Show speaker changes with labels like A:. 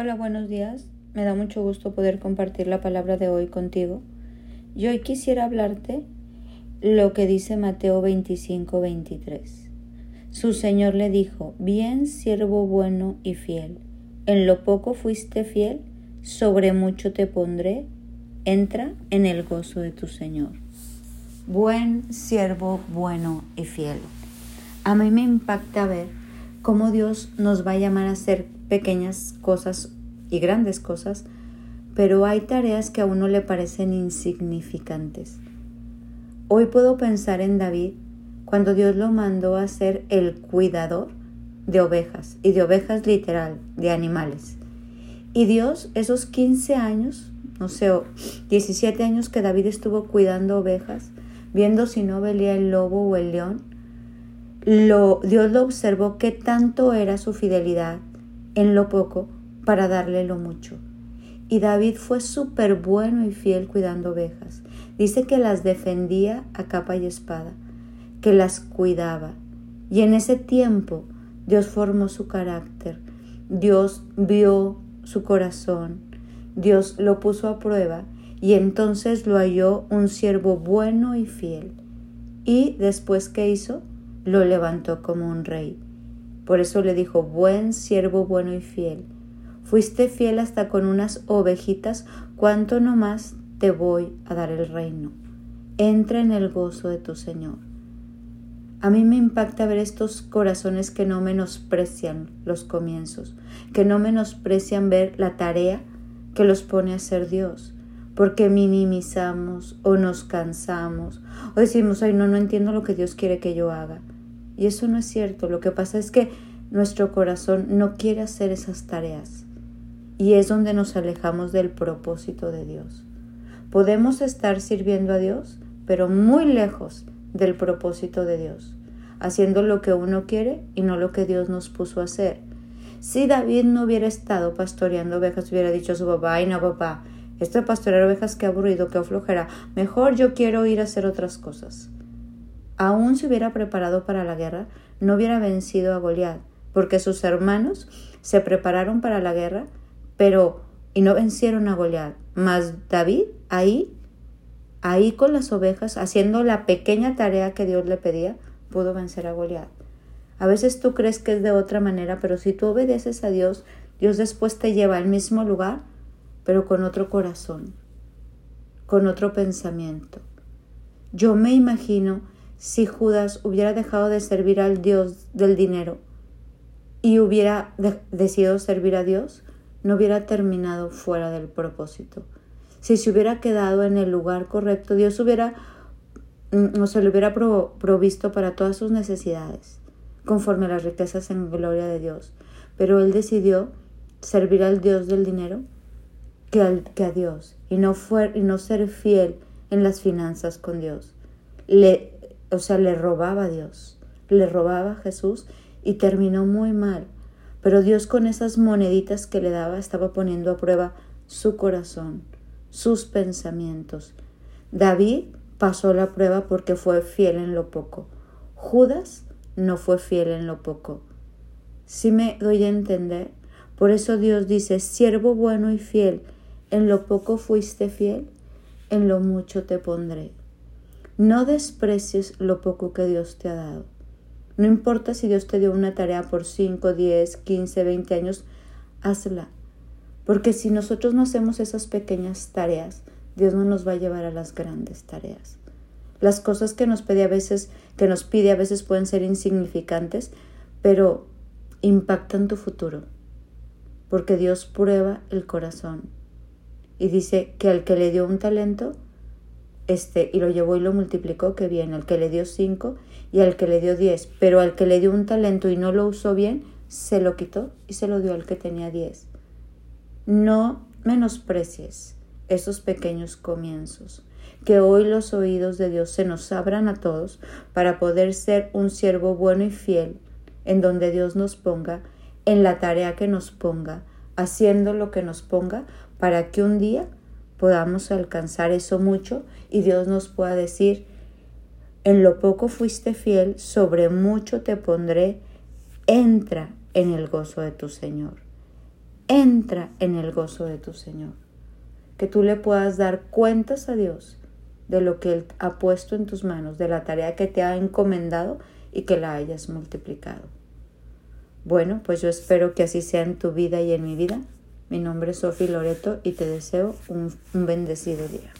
A: Hola, buenos días. Me da mucho gusto poder compartir la palabra de hoy contigo. Yo hoy quisiera hablarte lo que dice Mateo 25, 23. Su Señor le dijo, bien siervo bueno y fiel, en lo poco fuiste fiel, sobre mucho te pondré, entra en el gozo de tu Señor. Buen siervo bueno y fiel. A mí me impacta ver cómo Dios nos va a llamar a hacer pequeñas cosas y grandes cosas, pero hay tareas que a uno le parecen insignificantes. Hoy puedo pensar en David cuando Dios lo mandó a ser el cuidador de ovejas, y de ovejas literal, de animales. Y Dios, esos 15 años, no sé, 17 años que David estuvo cuidando ovejas, viendo si no velía el lobo o el león, lo, Dios lo observó qué tanto era su fidelidad en lo poco para darle lo mucho. Y David fue súper bueno y fiel cuidando ovejas. Dice que las defendía a capa y espada, que las cuidaba. Y en ese tiempo Dios formó su carácter, Dios vio su corazón, Dios lo puso a prueba y entonces lo halló un siervo bueno y fiel. Y después que hizo, lo levantó como un rey. Por eso le dijo, buen siervo bueno y fiel. Fuiste fiel hasta con unas ovejitas, cuánto no más te voy a dar el reino. Entra en el gozo de tu Señor. A mí me impacta ver estos corazones que no menosprecian los comienzos, que no menosprecian ver la tarea que los pone a ser Dios, porque minimizamos o nos cansamos o decimos, ay, no, no entiendo lo que Dios quiere que yo haga. Y eso no es cierto, lo que pasa es que nuestro corazón no quiere hacer esas tareas y es donde nos alejamos del propósito de Dios. Podemos estar sirviendo a Dios, pero muy lejos del propósito de Dios, haciendo lo que uno quiere y no lo que Dios nos puso a hacer. Si David no hubiera estado pastoreando ovejas, hubiera dicho a su papá, ay no papá, esto de pastorear ovejas qué aburrido, qué aflojera, mejor yo quiero ir a hacer otras cosas. Aún se hubiera preparado para la guerra, no hubiera vencido a Goliat, porque sus hermanos se prepararon para la guerra, pero y no vencieron a Goliat. Mas David ahí, ahí con las ovejas, haciendo la pequeña tarea que Dios le pedía, pudo vencer a Goliat. A veces tú crees que es de otra manera, pero si tú obedeces a Dios, Dios después te lleva al mismo lugar, pero con otro corazón, con otro pensamiento. Yo me imagino si Judas hubiera dejado de servir al Dios del dinero y hubiera decidido servir a Dios, no hubiera terminado fuera del propósito. Si se hubiera quedado en el lugar correcto, Dios hubiera mm, o se le hubiera provisto para todas sus necesidades, conforme a las riquezas en gloria de Dios. Pero él decidió servir al Dios del dinero que, a Dios y no, fue, y no ser fiel en las finanzas con Dios. Le, o sea, le robaba a Dios, le robaba a Jesús y terminó muy mal pero Dios con esas moneditas que le daba estaba poniendo a prueba su corazón, sus pensamientos. David pasó la prueba porque fue fiel en lo poco. Judas no fue fiel en lo poco. Si me doy a entender, por eso Dios dice, siervo bueno y fiel, en lo poco fuiste fiel, en lo mucho te pondré. No desprecies lo poco que Dios te ha dado. No importa si Dios te dio una tarea por 5, 10, 15, 20 años, hazla. Porque si nosotros no hacemos esas pequeñas tareas, Dios no nos va a llevar a las grandes tareas. Las cosas que nos pide a veces, que nos pide a veces pueden ser insignificantes, pero impactan tu futuro. Porque Dios prueba el corazón. Y dice que al que le dio un talento, este, y lo llevó y lo multiplicó, que bien, al que le dio cinco y al que le dio diez, pero al que le dio un talento y no lo usó bien, se lo quitó y se lo dio al que tenía diez. No menosprecies esos pequeños comienzos, que hoy los oídos de Dios se nos abran a todos para poder ser un siervo bueno y fiel en donde Dios nos ponga, en la tarea que nos ponga, haciendo lo que nos ponga, para que un día podamos alcanzar eso mucho y Dios nos pueda decir, en lo poco fuiste fiel, sobre mucho te pondré, entra en el gozo de tu Señor. entra en el gozo de tu Señor. Que tú le puedas dar cuentas a Dios de lo que Él ha puesto en tus manos, de la tarea que te ha encomendado y que la hayas multiplicado. Bueno, pues yo espero que así sea en tu vida y en mi vida. Mi nombre es Sofi Loreto y te deseo un, un bendecido día.